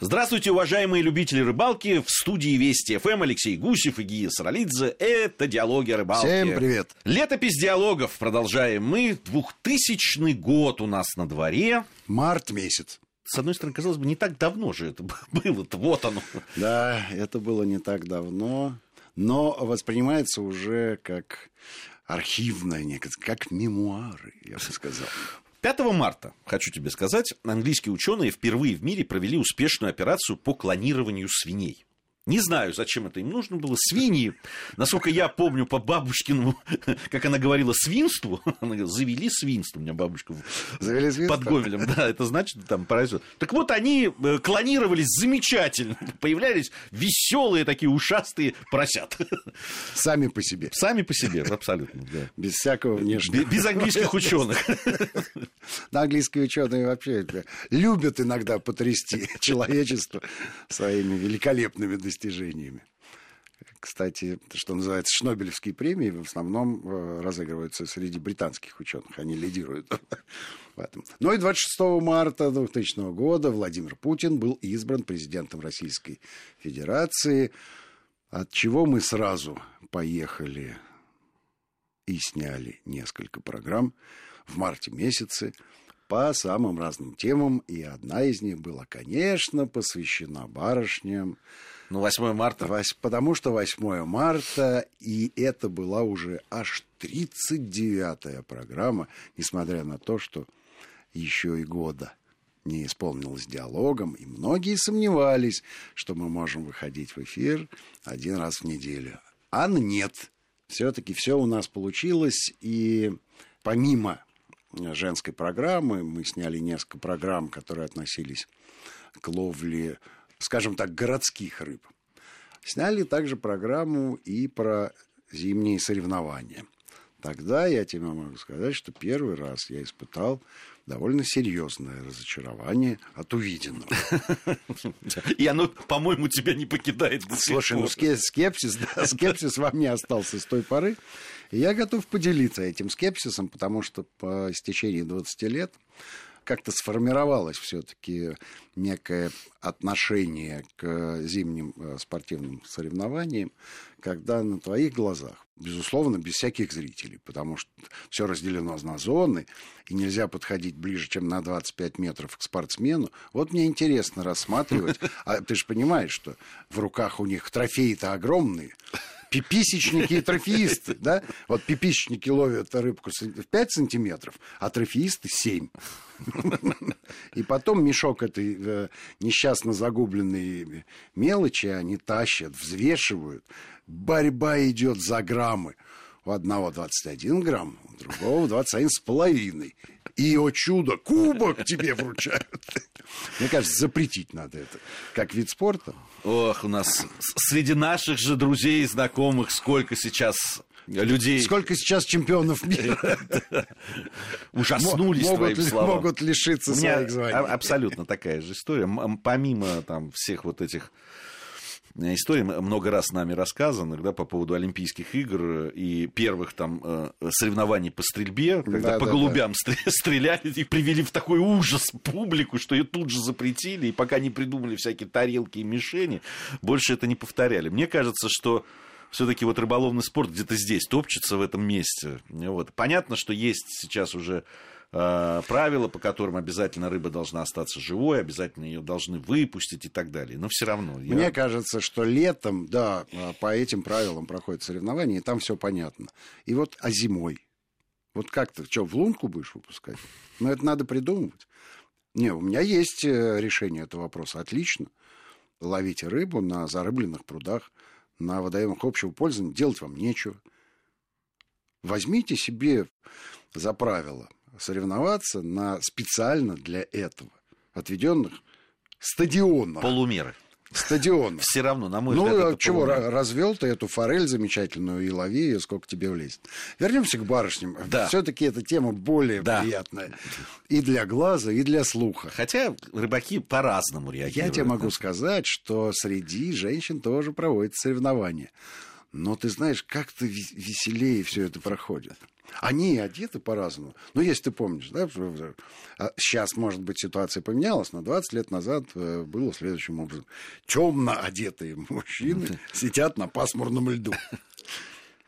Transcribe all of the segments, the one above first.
Здравствуйте, уважаемые любители рыбалки. В студии Вести ФМ Алексей Гусев и Гия Саралидзе. Это «Диалоги о рыбалке». Всем привет. Летопись диалогов продолжаем мы. 2000 год у нас на дворе. Март месяц. С одной стороны, казалось бы, не так давно же это было. Вот оно. Да, это было не так давно, но воспринимается уже как архивное, как мемуары, я бы сказал. 5 марта, хочу тебе сказать, английские ученые впервые в мире провели успешную операцию по клонированию свиней. Не знаю, зачем это им нужно было. Свиньи, насколько я помню по бабушкиному, как она говорила, свинству, она говорила, завели свинство, у меня бабушка завели свинство? под Гомелем, да, это значит, там произойдет. Так вот, они э, клонировались замечательно, появлялись веселые такие ушастые поросят. Сами по себе. Сами по себе, абсолютно, да. Без всякого внешнего. Без английских ученых. Да, английские ученые вообще любят иногда потрясти человечество своими великолепными достижениями достижениями. Кстати, что называется, Шнобелевские премии в основном э, разыгрываются среди британских ученых. Они лидируют в этом. Ну и 26 марта 2000 года Владимир Путин был избран президентом Российской Федерации, от чего мы сразу поехали и сняли несколько программ в марте месяце по самым разным темам, и одна из них была, конечно, посвящена барышням, ну, 8 марта. Потому что 8 марта, и это была уже аж 39-я программа, несмотря на то, что еще и года не исполнилось диалогом, и многие сомневались, что мы можем выходить в эфир один раз в неделю. А нет. Все-таки все у нас получилось, и помимо женской программы, мы сняли несколько программ, которые относились к ловле скажем так, городских рыб. Сняли также программу и про зимние соревнования. Тогда я тебе могу сказать, что первый раз я испытал довольно серьезное разочарование от увиденного. И оно, по-моему, тебя не покидает до Слушай, ну скепсис, да, скепсис во мне остался с той поры. И я готов поделиться этим скепсисом, потому что по истечении 20 лет как-то сформировалось все-таки некое отношение к зимним э, спортивным соревнованиям, когда на твоих глазах, безусловно, без всяких зрителей, потому что все разделено на зоны, и нельзя подходить ближе, чем на 25 метров к спортсмену. Вот мне интересно рассматривать, а ты же понимаешь, что в руках у них трофеи-то огромные, пиписечники и трофеисты, да? Вот пиписечники ловят рыбку в 5 сантиметров, а трофеисты 7. И потом мешок этой э, несчастно загубленной мелочи они тащат, взвешивают. Борьба идет за граммы. У одного 21 грамм, у другого 21 с половиной. И, о чудо, кубок тебе вручают. Мне кажется, запретить надо это, как вид спорта. Ох, у нас среди наших же друзей и знакомых сколько сейчас людей... Сколько сейчас чемпионов мира. Ужаснулись могут, твоим словам. Могут лишиться своих званий. Абсолютно такая же история. Помимо там всех вот этих истории много раз нами рассказанных да, по поводу Олимпийских игр и первых там э, соревнований по стрельбе, когда да, по да, голубям да. стреляли и привели в такой ужас публику, что ее тут же запретили, и пока не придумали всякие тарелки и мишени, больше это не повторяли. Мне кажется, что все-таки вот рыболовный спорт где-то здесь топчется в этом месте. Вот. Понятно, что есть сейчас уже правила, по которым обязательно рыба должна остаться живой, обязательно ее должны выпустить и так далее. Но все равно. Я... Мне кажется, что летом, да, э, по этим правилам проходят соревнования, и там все понятно. И вот, а зимой? Вот как ты, что, в лунку будешь выпускать? Ну, это надо придумывать. Не, у меня есть э, решение этого вопроса. Отлично. Ловите рыбу на зарыбленных прудах, на водоемах общего пользования. Делать вам нечего. Возьмите себе за правило соревноваться на специально для этого отведенных стадионах. Полумеры. Стадион. Все равно, на мой ну, взгляд, Ну, чего, развел ты эту форель замечательную и лови ее, сколько тебе влезет. Вернемся к барышням. Да. Все-таки эта тема более да. приятная. И для глаза, и для слуха. Хотя рыбаки по-разному реагируют. Я тебе могу сказать, что среди женщин тоже проводятся соревнования. Но ты знаешь, как-то веселее все это проходит. Они одеты по-разному. Ну, если ты помнишь, да, сейчас, может быть, ситуация поменялась, но 20 лет назад э, было следующим образом. Темно одетые мужчины сидят на пасмурном льду.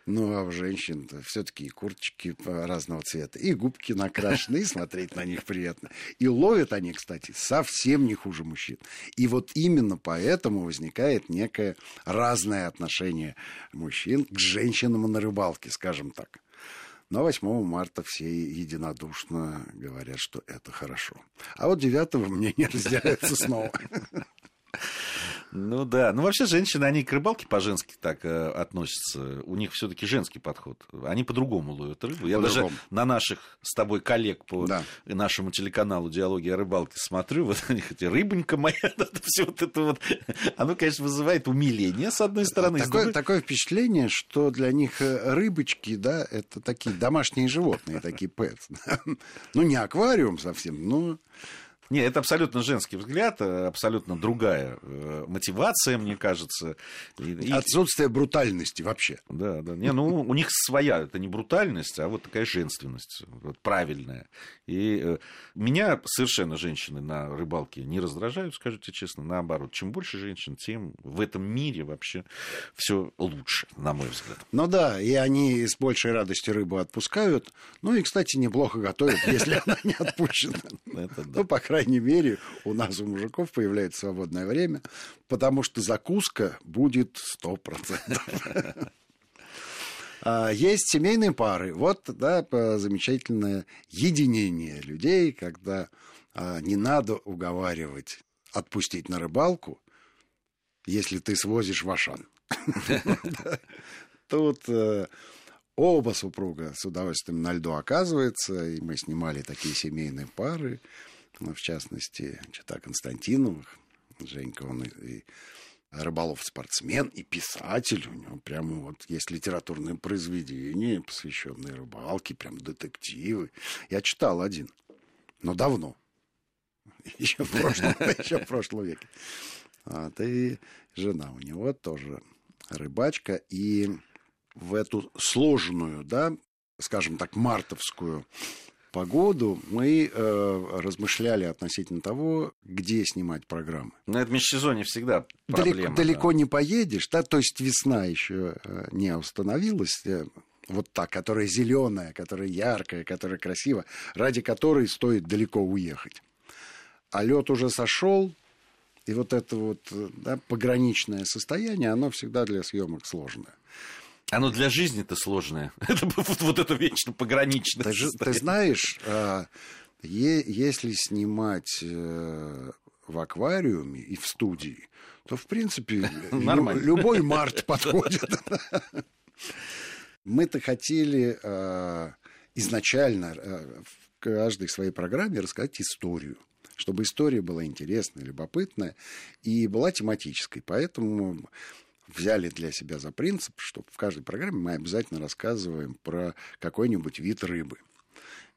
Ну, а у женщин все-таки и курточки разного цвета, и губки накрашены, и смотреть на них приятно. И ловят они, кстати, совсем не хуже мужчин. И вот именно поэтому возникает некое разное отношение мужчин к женщинам на рыбалке, скажем так. Но 8 марта все единодушно говорят, что это хорошо. А вот 9 мнения разделяются снова. Ну да. Ну вообще женщины, они к рыбалке по-женски так э, относятся. У них все-таки женский подход. Они по-другому ловят рыбу. Я даже на наших с тобой коллег по да. нашему телеканалу «Диалоги о рыбалке» смотрю. Вот они хотят, рыбонька моя, все вот это вот. Оно, конечно, вызывает умиление, с одной стороны. Такое, другой... такое впечатление, что для них э, рыбочки, да, это такие домашние животные, такие пэтс. Ну, не аквариум совсем, но не, это абсолютно женский взгляд, э, абсолютно другая э, мотивация, мне кажется. И, Отсутствие брутальности вообще. Да, да. Не, ну, у них своя, это не брутальность, а вот такая женственность, вот, правильная. И э, меня совершенно женщины на рыбалке не раздражают, скажите честно, наоборот. Чем больше женщин, тем в этом мире вообще все лучше, на мой взгляд. Ну да, и они с большей радостью рыбу отпускают. Ну и, кстати, неплохо готовят, если она не отпущена. Ну, по крайней крайней мере, у нас, у мужиков, появляется свободное время, потому что закуска будет 100%. А, есть семейные пары. Вот, да, замечательное единение людей, когда а, не надо уговаривать отпустить на рыбалку, если ты свозишь в Ашан. Тут э, оба супруга с удовольствием на льду оказывается, и мы снимали такие семейные пары ну, в частности, Чита Константиновых. Женька, он и, и рыболов-спортсмен и писатель. У него прямо вот есть литературные произведения, посвященные рыбалке, прям детективы. Я читал один, но давно. Еще в прошлом, еще в прошлом веке. Вот, и жена у него тоже рыбачка. И в эту сложную, да, скажем так, мартовскую погоду, мы э, размышляли относительно того, где снимать программы. На этом межсезонье всегда проблема. Далеко, далеко не поедешь, да, то есть весна еще э, не установилась, э, вот та, которая зеленая, которая яркая, которая красивая, ради которой стоит далеко уехать. А лед уже сошел, и вот это вот э, да, пограничное состояние, оно всегда для съемок сложное. Оно для жизни-то сложное. Это вот, вот это вечно пограничное. Ты, же, ты знаешь, а, если снимать э, в аквариуме и в студии, то, в принципе, Нормально. любой март подходит. Мы-то хотели а, изначально а, в каждой своей программе рассказать историю чтобы история была интересная, любопытная и была тематической. Поэтому взяли для себя за принцип, что в каждой программе мы обязательно рассказываем про какой-нибудь вид рыбы.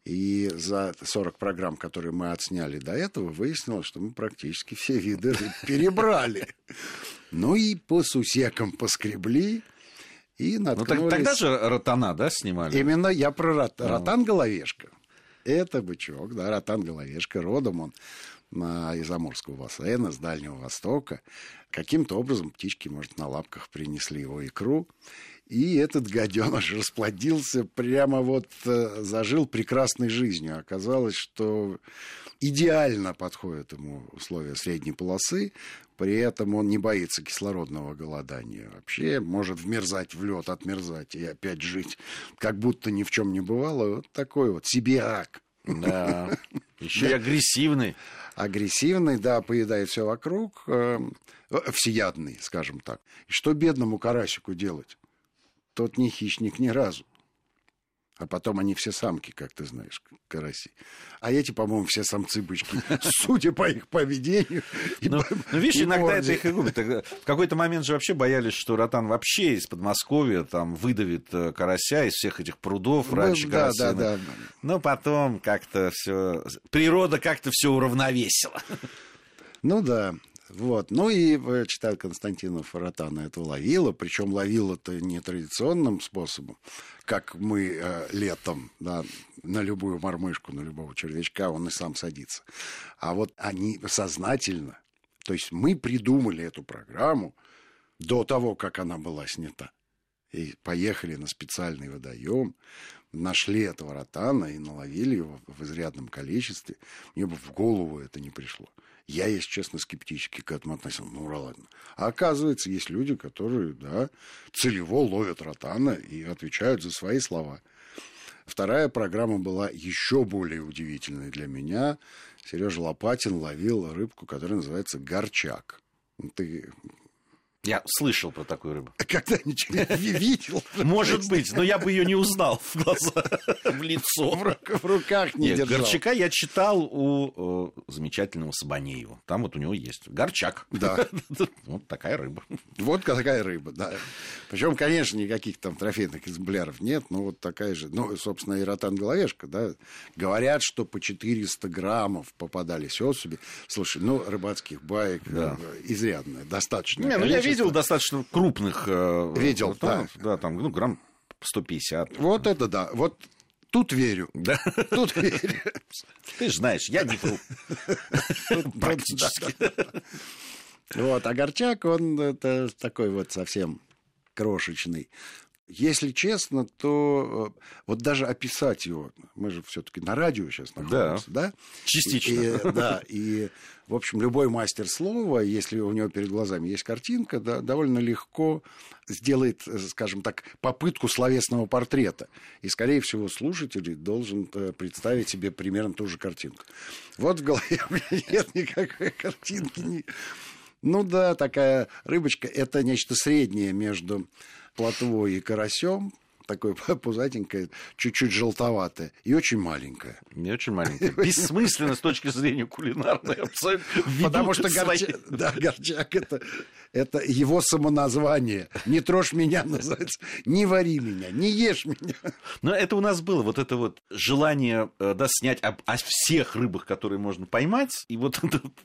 И за 40 программ, которые мы отсняли до этого, выяснилось, что мы практически все виды рыб перебрали. Ну и по сусекам поскребли. И наткнулись... Ну, тогда же ротана, да, снимали? Именно я про рот... ну. ротан-головешка. Это бычок, да, ротан-головешка. Родом он из Амурского бассейна, с Дальнего Востока. Каким-то образом птички, может, на лапках принесли его икру. И этот гаденыш расплодился, прямо вот э, зажил прекрасной жизнью. Оказалось, что идеально подходят ему условия средней полосы, при этом он не боится кислородного голодания. Вообще может вмерзать в лед, отмерзать и опять жить, как будто ни в чем не бывало. Вот такой вот сибирак. Да. Еще и агрессивный. Агрессивный, да, поедает все вокруг, э, всеядный, скажем так. И что бедному карасику делать? Тот не хищник ни разу. А потом они все самки, как ты знаешь, караси. А эти, по-моему, все самцы-бычки, судя по их поведению. Ну, ну, видишь, иногда это их и губит. В какой-то момент же вообще боялись, что Ротан вообще из Подмосковья там выдавит э, карася из всех этих прудов ну, раньше да, да, да. Но потом как-то все... Природа как-то все уравновесила. Ну да. Вот. Ну и э, читал Константинов Ротана это ловила, причем ловила это не традиционным способом, как мы э, летом да, на любую мормышку, на любого червячка, он и сам садится. А вот они сознательно, то есть мы придумали эту программу до того, как она была снята. И поехали на специальный водоем, нашли этого ротана и наловили его в изрядном количестве. Мне бы в голову это не пришло. Я, если честно, скептически к этому относился. Ну, ладно. А оказывается, есть люди, которые, да, целево ловят ротана и отвечают за свои слова. Вторая программа была еще более удивительной для меня. Сережа Лопатин ловил рыбку, которая называется горчак. Ты я слышал про такую рыбу. А когда-нибудь видел? Может быть, но я бы ее не узнал в глаза, в лицо. В, руках не Нет, держал. Горчака я читал у замечательного Сабанеева. Там вот у него есть горчак. Да. вот такая рыба. Вот такая рыба, да. Причем, конечно, никаких там трофейных экземпляров нет, но вот такая же. Ну, собственно, и ротан головешка, да. Говорят, что по 400 граммов попадались особи. Слушай, ну, рыбацких баек. Э, изрядно, достаточно. Не, ну я видел достаточно крупных. Э, видел, да. Да, там, ну, грамм 150. Вот это да. Вот Тут верю. Да. Тут верю. Ты же знаешь, я не вру. Практически. Вот, а Горчак, он это такой вот совсем крошечный. Если честно, то э, вот даже описать его, мы же все-таки на радио сейчас находимся, да? да? Частично. И, да, и, в общем, любой мастер слова, если у него перед глазами есть картинка, да, довольно легко сделает, э, скажем так, попытку словесного портрета. И, скорее всего, слушатель должен э, представить себе примерно ту же картинку. Вот в голове у меня нет никакой картинки. Ну да, такая рыбочка, это нечто среднее между плотвой и карасем, такой пузатенькая, чуть-чуть желтоватая и очень маленькая. Не очень маленькая. Бессмысленно с точки зрения кулинарной абсолютно. Потому что горчак, да, горчак это, это его самоназвание. Не трожь меня называется. Не вари меня, не ешь меня. Но это у нас было, вот это вот желание э, да, снять о, о всех рыбах, которые можно поймать. И вот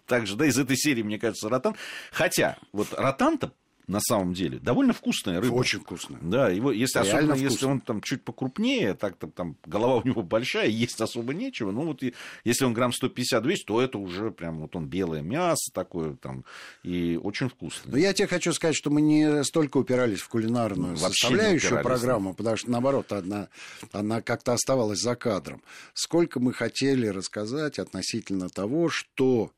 также, да, из этой серии, мне кажется, ротан. Хотя, вот ротан-то на самом деле. Довольно вкусная рыба. Очень вкусная. Да, его, если, особенно вкусно. если он там чуть покрупнее, так то там голова у него большая, есть особо нечего. Ну вот и, если он грамм 150-200, то это уже прям вот он белое мясо такое там, и очень вкусное. Но я тебе хочу сказать, что мы не столько упирались в кулинарную Вообще составляющую программу, потому что, наоборот, она, она как-то оставалась за кадром. Сколько мы хотели рассказать относительно того, что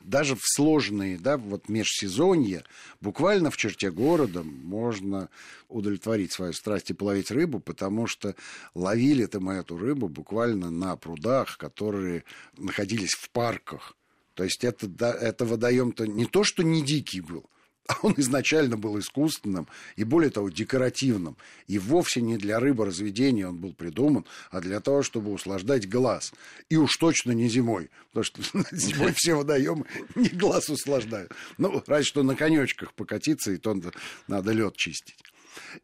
даже в сложные, да, вот межсезонье, буквально в черте города можно удовлетворить свою страсть и половить рыбу, потому что ловили-то мы эту рыбу буквально на прудах, которые находились в парках. То есть это, да, это водоем-то не то, что не дикий был, а он изначально был искусственным и, более того, декоративным. И вовсе не для рыборазведения он был придуман, а для того, чтобы услаждать глаз. И уж точно не зимой, потому что зимой все водоемы не глаз услаждают. Ну, разве что на конечках покатиться, и то надо лед чистить.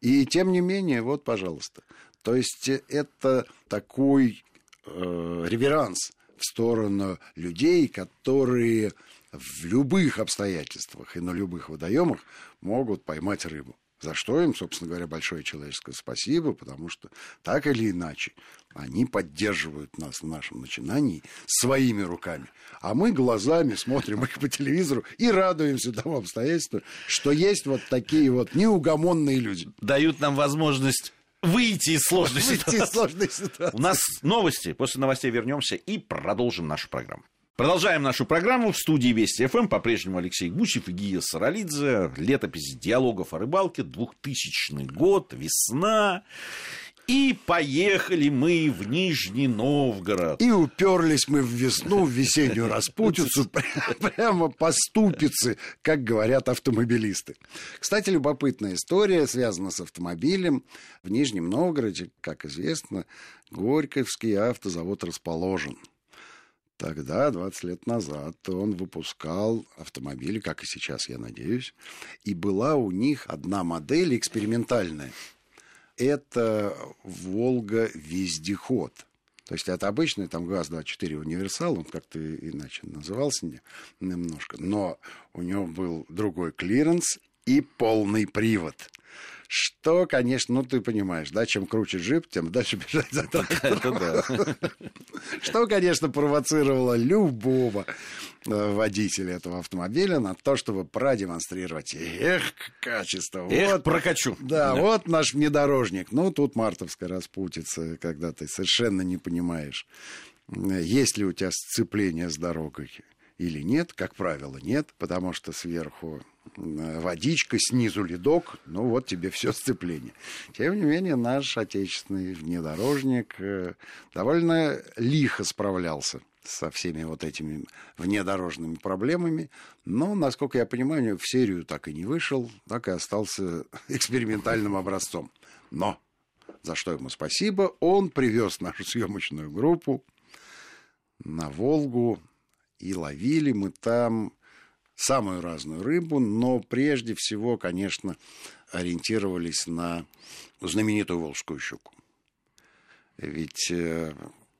И тем не менее, вот, пожалуйста. То есть это такой э, реверанс в сторону людей, которые в любых обстоятельствах и на любых водоемах могут поймать рыбу. За что им, собственно говоря, большое человеческое спасибо, потому что так или иначе они поддерживают нас в нашем начинании своими руками. А мы глазами смотрим их по телевизору и радуемся тому обстоятельству, что есть вот такие вот неугомонные люди. Дают нам возможность выйти из сложной выйти ситуации. Из сложной ситуации. У нас новости. После новостей вернемся и продолжим нашу программу. Продолжаем нашу программу. В студии Вести ФМ по-прежнему Алексей Гусев и Гия Саралидзе. Летопись диалогов о рыбалке, 2000 год, весна. И поехали мы в Нижний Новгород. И уперлись мы в весну, в весеннюю распутицу, прямо по ступице, как говорят автомобилисты. Кстати, любопытная история, связана с автомобилем. В Нижнем Новгороде, как известно, Горьковский автозавод расположен – Тогда, 20 лет назад, он выпускал автомобили, как и сейчас, я надеюсь. И была у них одна модель экспериментальная. Это «Волга-вездеход». То есть это обычный там ГАЗ-24 универсал, он как-то иначе назывался немножко, но у него был другой клиренс и полный привод. Что, конечно, ну ты понимаешь, да, чем круче джип, тем дальше бежать за трактором. Что, конечно, провоцировало любого э, водителя этого автомобиля на то, чтобы продемонстрировать, эх, качество. Эх, вот, прокачу. Да, да, вот наш внедорожник. Ну, тут мартовская распутица, когда ты совершенно не понимаешь, есть ли у тебя сцепление с дорогой или нет. Как правило, нет, потому что сверху водичка, снизу ледок, ну вот тебе все сцепление. Тем не менее, наш отечественный внедорожник э, довольно лихо справлялся со всеми вот этими внедорожными проблемами. Но, насколько я понимаю, в серию так и не вышел, так и остался экспериментальным образцом. Но, за что ему спасибо, он привез нашу съемочную группу на Волгу, и ловили мы там самую разную рыбу, но прежде всего, конечно, ориентировались на знаменитую волжскую щуку. Ведь э,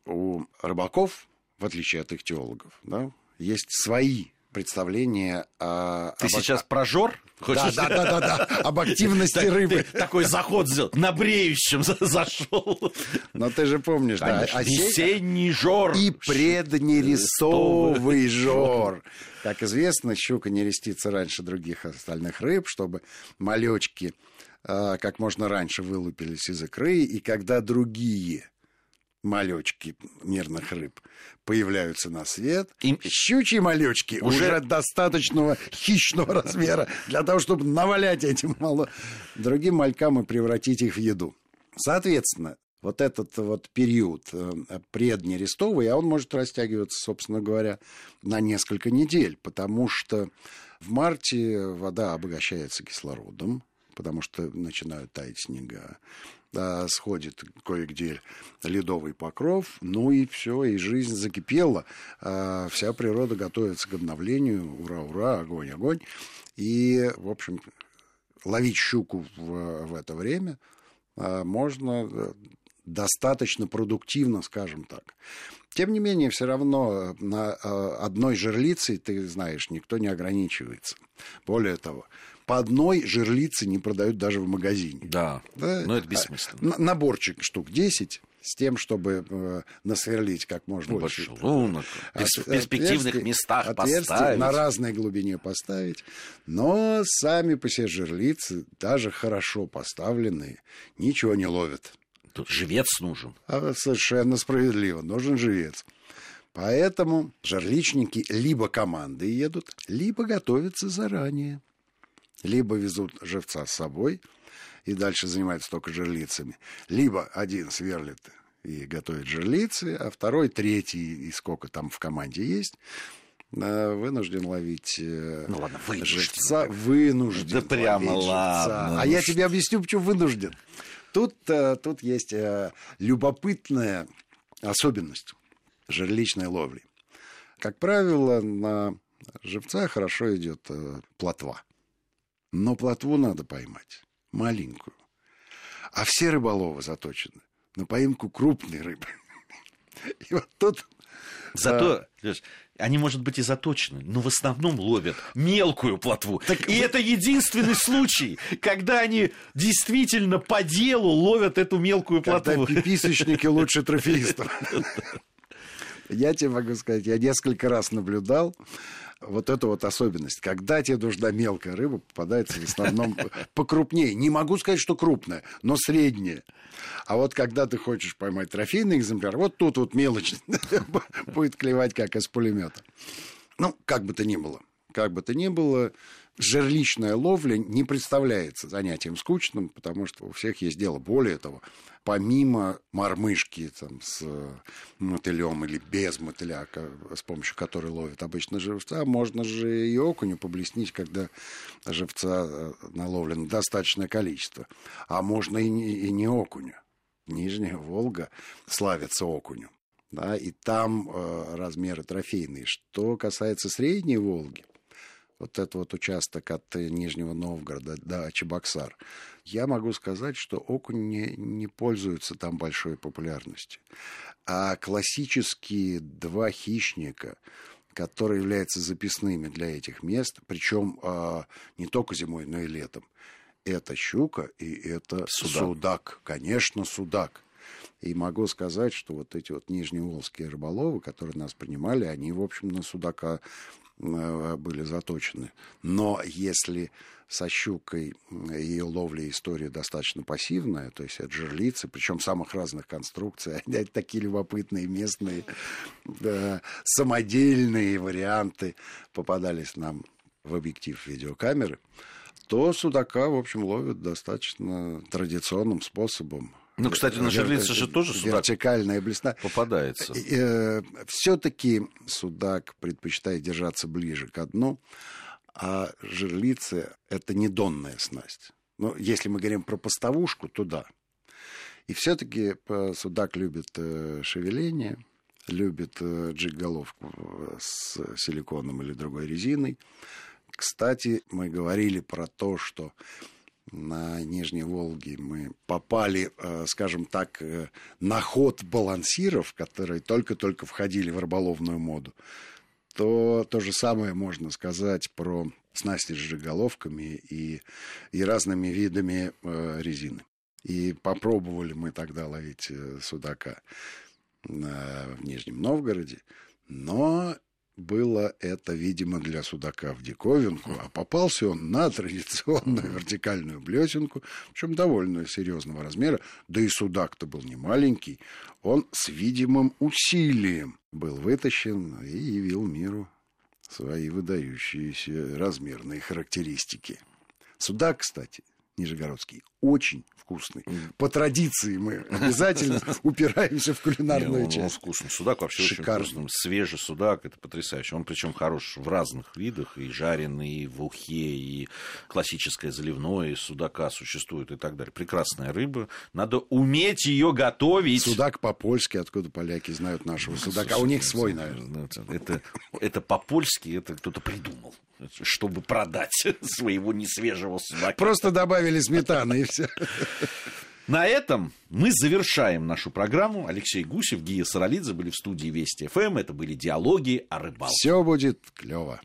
у рыбаков, в отличие от их теологов, да, есть свои представление о... Ты об... сейчас про жор? Хочешь? Да, да, да, да, да, об активности рыбы. Такой заход сделал, на бреющем зашел. Но ты же помнишь, да, осенний жор. И преднерестовый жор. Как известно, щука не рестится раньше других остальных рыб, чтобы малечки а, как можно раньше вылупились из икры, и когда другие малечки мирных рыб появляются на свет. И щучьи малечки уже... уже достаточного хищного размера для того, чтобы навалять этим мало другим малькам и превратить их в еду. Соответственно, вот этот вот период э, преднерестовый, а он может растягиваться, собственно говоря, на несколько недель, потому что в марте вода обогащается кислородом, потому что начинают таять снега а, сходит кое-где ледовый покров, ну и все, и жизнь закипела. А, вся природа готовится к обновлению. Ура, ура, огонь, огонь. И, в общем, ловить щуку в, в это время а, можно э, достаточно продуктивно, скажем так. Тем не менее, все равно на одной жерлицей, ты знаешь, никто не ограничивается. Более того, по одной жерлице не продают даже в магазине. Да, да? но это бессмысленно. Наборчик штук 10 с тем, чтобы э, насверлить как можно больше. Лунок, в перспективных местах поставить. На разной глубине поставить. Но сами по себе жерлицы, даже хорошо поставленные, ничего не ловят. Тут живец нужен. А, совершенно справедливо, нужен живец. Поэтому жерличники либо команды едут, либо готовятся заранее либо везут живца с собой и дальше занимаются только жерлицами, либо один сверлит и готовит жерлицы, а второй, третий, и сколько там в команде есть, э, вынужден ловить э, ну, ладно, вынужден. живца. Вынужден. Да прямо ладно. А я тебе объясню, почему вынужден. Тут, э, тут есть любопытная особенность жерличной ловли. Как правило, на живца хорошо идет плотва. Но плотву надо поймать, маленькую. А все рыболовы заточены на поимку крупной рыбы. И вот тут... Зато, а... они, может быть, и заточены, но в основном ловят мелкую плотву. Так... И это единственный случай, когда они действительно по делу ловят эту мелкую плотву. Когда пиписочники лучше трофеистов. Я тебе могу сказать, я несколько раз наблюдал, вот эта вот особенность. Когда тебе нужна мелкая рыба, попадается в основном покрупнее. Не могу сказать, что крупная, но средняя. А вот когда ты хочешь поймать трофейный экземпляр, вот тут вот мелочь будет клевать, как из пулемета. Ну, как бы то ни было. Как бы то ни было, жерличная ловля не представляется занятием скучным, потому что у всех есть дело. Более того, помимо мормышки там, с мотылем или без мотыля, с помощью которой ловят обычно живца, можно же и окуню поблеснить, когда живца э, наловлено достаточное количество. А можно и не, и не окуню. Нижняя Волга славится окунем. Да, и там э, размеры трофейные. Что касается Средней Волги, вот этот вот участок от Нижнего Новгорода до Чебоксар, я могу сказать, что окунь не, не пользуется там большой популярностью. А классические два хищника, которые являются записными для этих мест, причем а, не только зимой, но и летом, это щука и это судак. судак. Конечно, судак. И могу сказать, что вот эти вот нижневолжские рыболовы, которые нас принимали, они, в общем, на судака э, были заточены. Но если со щукой ее ловля история достаточно пассивная, то есть это жерлицы, причем самых разных конструкций, они такие любопытные местные да, самодельные варианты попадались нам в объектив видеокамеры, то судака, в общем, ловят достаточно традиционным способом ну, кстати, на жерлице же тоже судак вертикальная блесна. попадается. Э, Все-таки судак предпочитает держаться ближе к дну, а жерлицы – это не донная снасть. Ну, если мы говорим про поставушку, то да. И все-таки э, судак любит э, шевеление, любит джиг-головку с силиконом или другой резиной. Кстати, мы говорили про то, что на Нижней Волге мы попали, э, скажем так, э, на ход балансиров, которые только-только входили в рыболовную моду, то то же самое можно сказать про снасти с жиголовками и, и разными видами э, резины. И попробовали мы тогда ловить судака в Нижнем Новгороде, но было это, видимо, для судака в диковинку, а попался он на традиционную вертикальную блесенку, причем довольно серьезного размера, да и судак-то был не маленький, он с видимым усилием был вытащен и явил миру свои выдающиеся размерные характеристики. Судак, кстати, Нижегородский, очень вкусный. По традиции мы обязательно упираемся в кулинарную часть. Он вкусный. Судак вообще очень вкусный. Свежий судак, это потрясающе. Он причем хорош в разных видах. И жареный, и в ухе, и классическое заливное из судака существует и так далее. Прекрасная рыба. Надо уметь ее готовить. Судак по-польски, откуда поляки знают нашего судака. У них свой, наверное. Это, это по-польски, это кто-то придумал чтобы продать своего несвежего судака. Просто добавили сметаны и все. На этом мы завершаем нашу программу. Алексей Гусев, Гия Саралидзе были в студии Вести ФМ. Это были диалоги о рыбалке. Все будет клево.